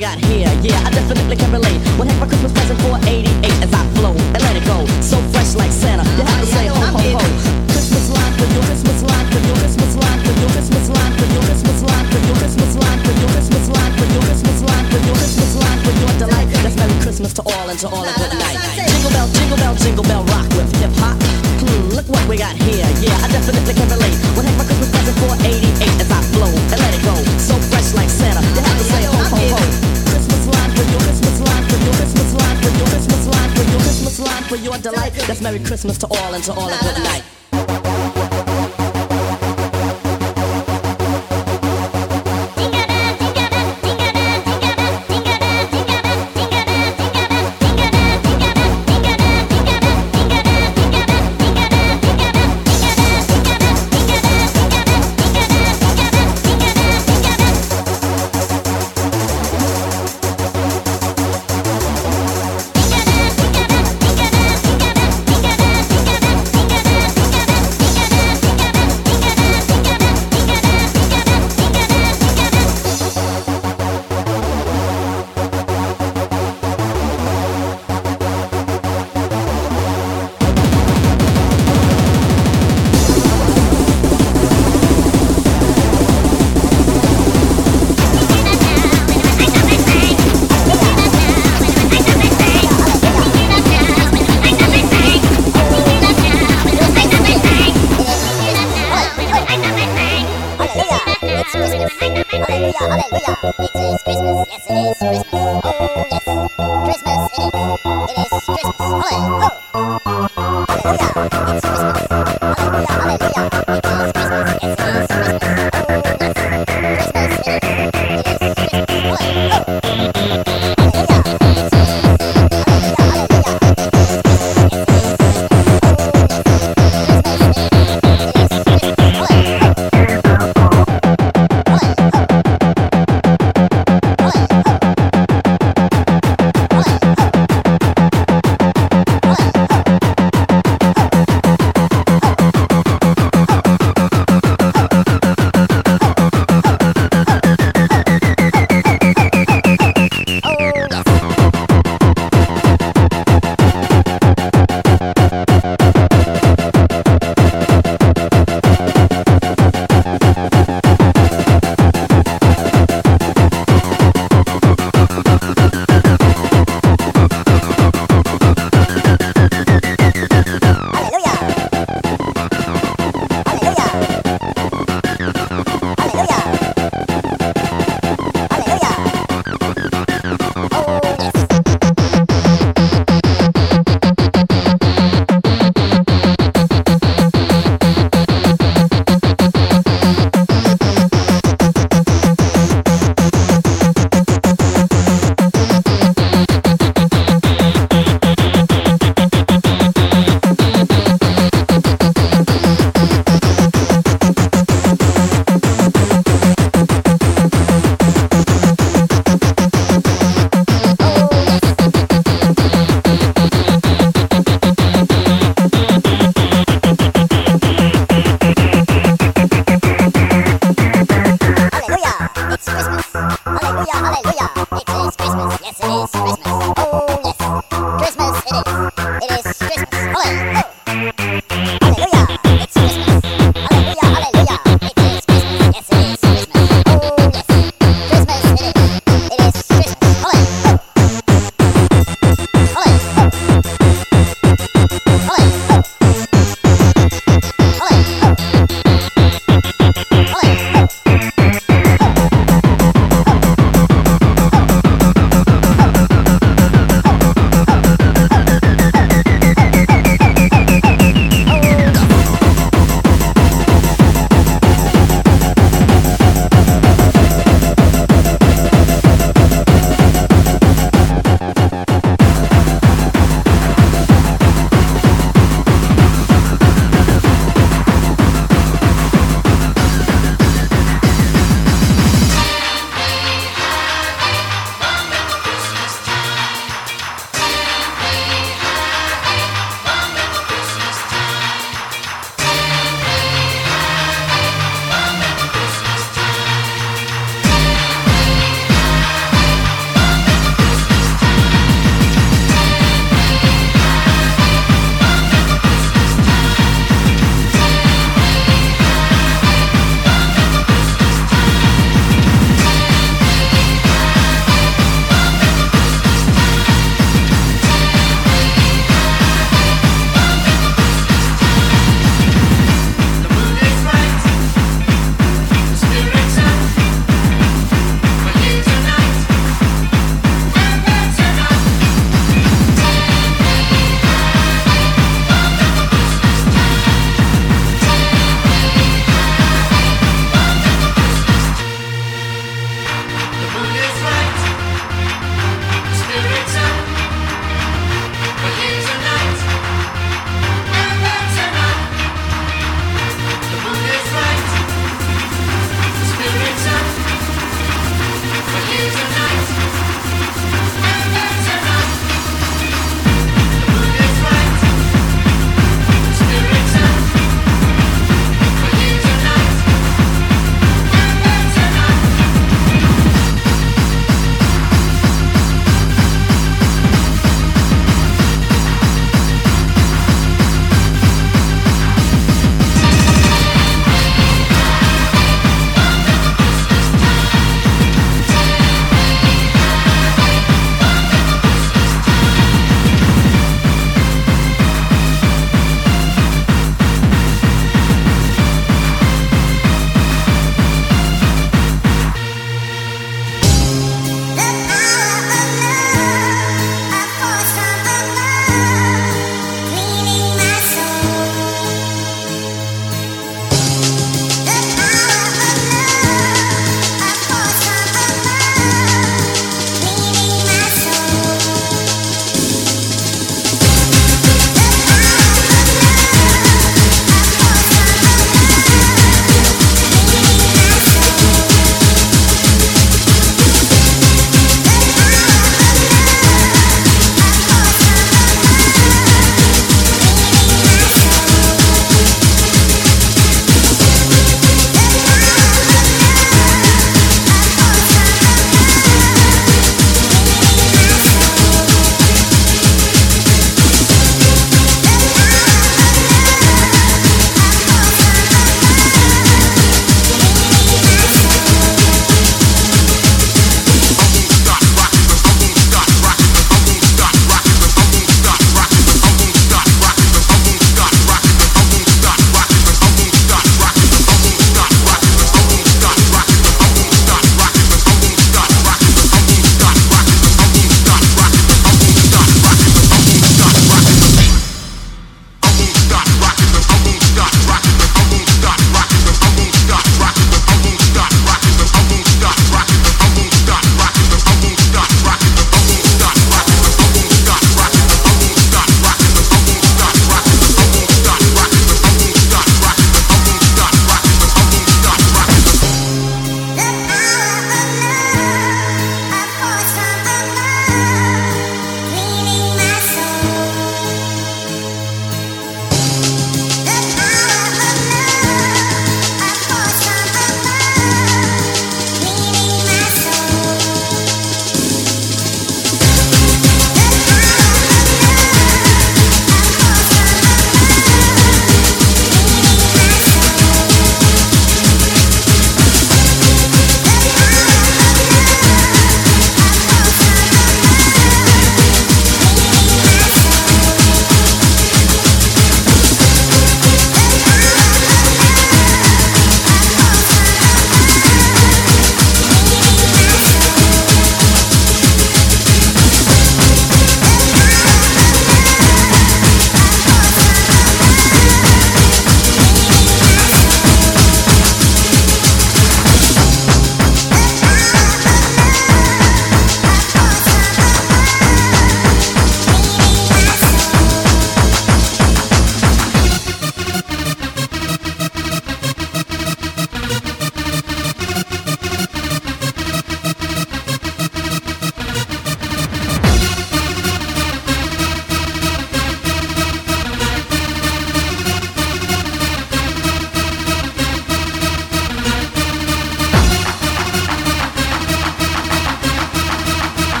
we got here.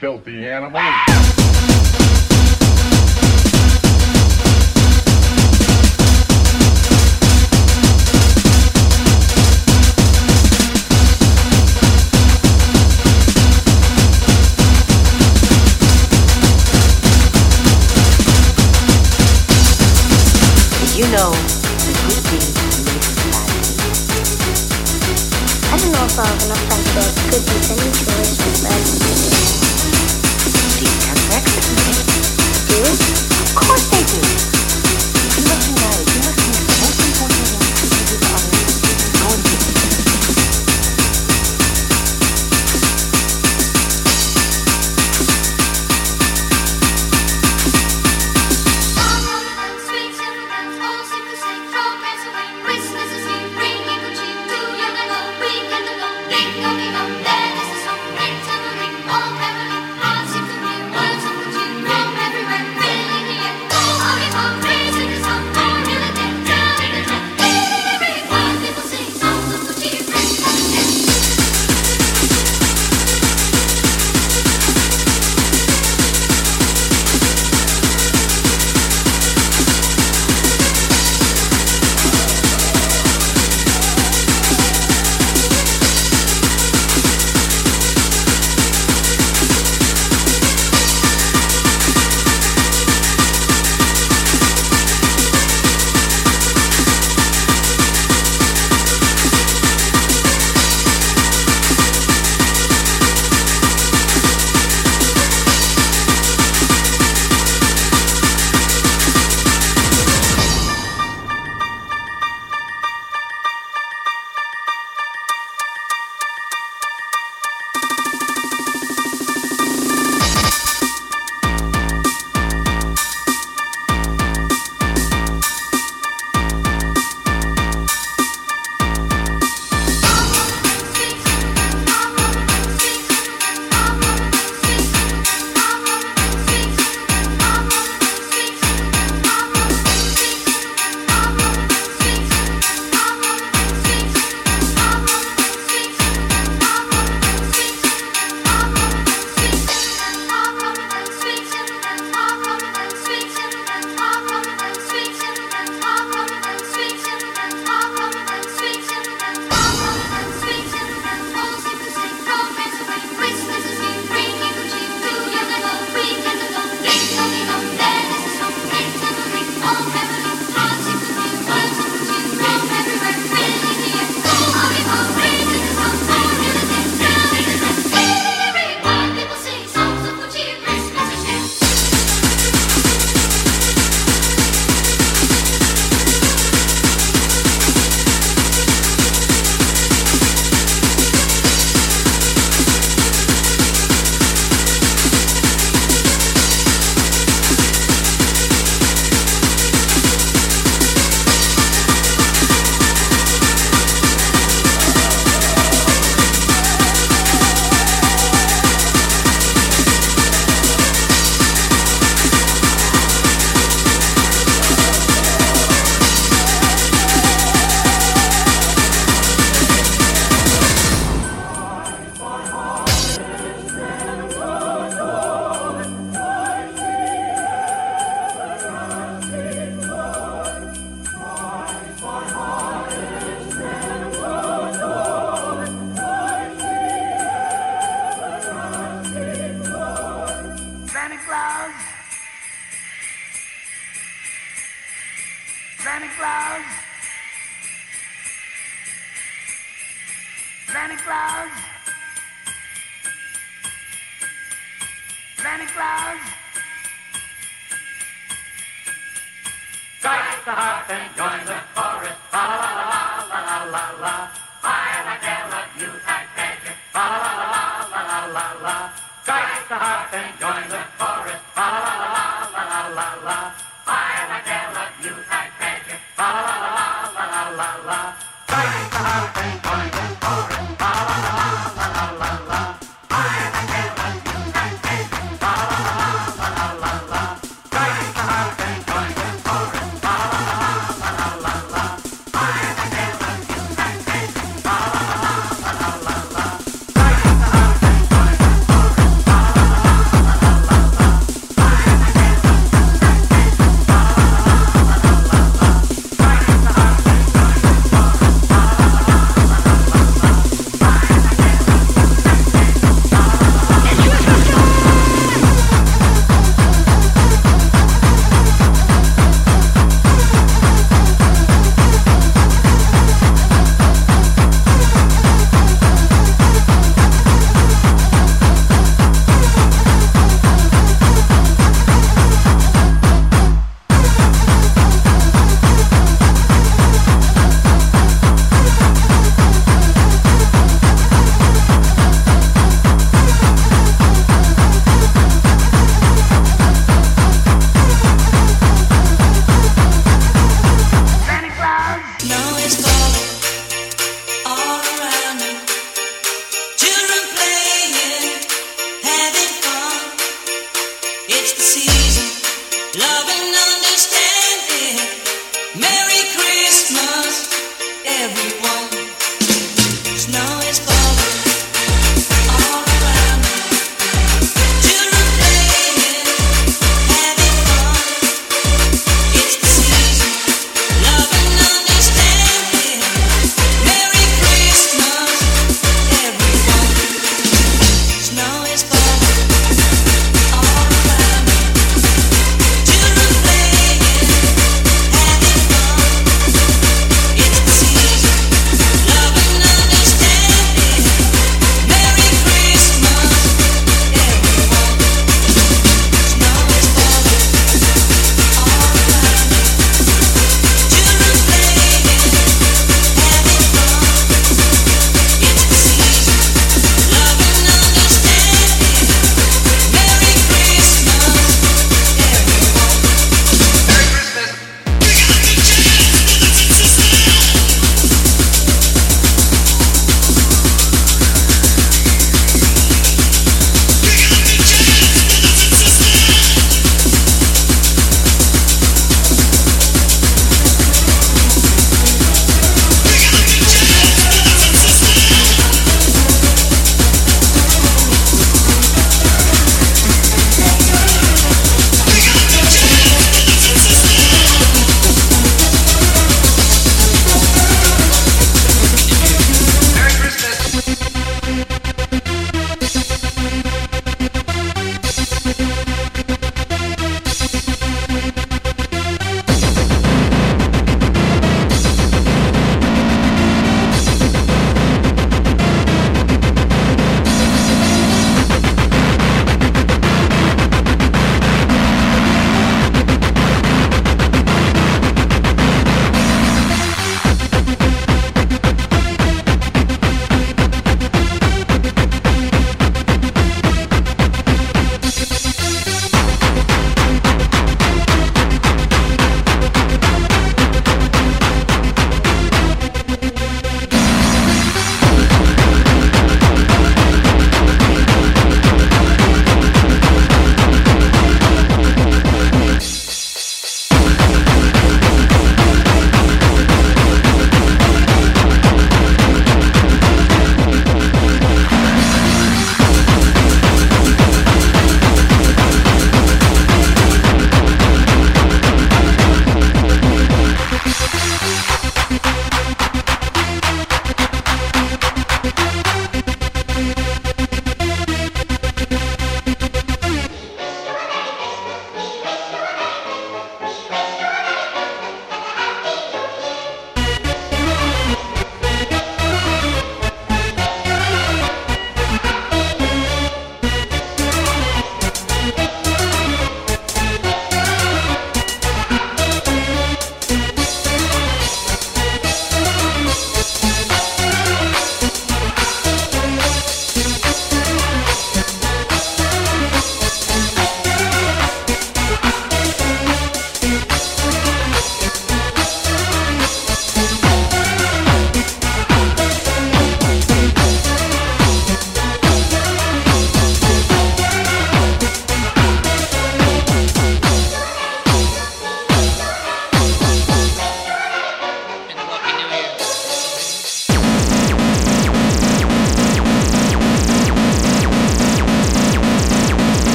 Filthy animal.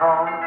Home,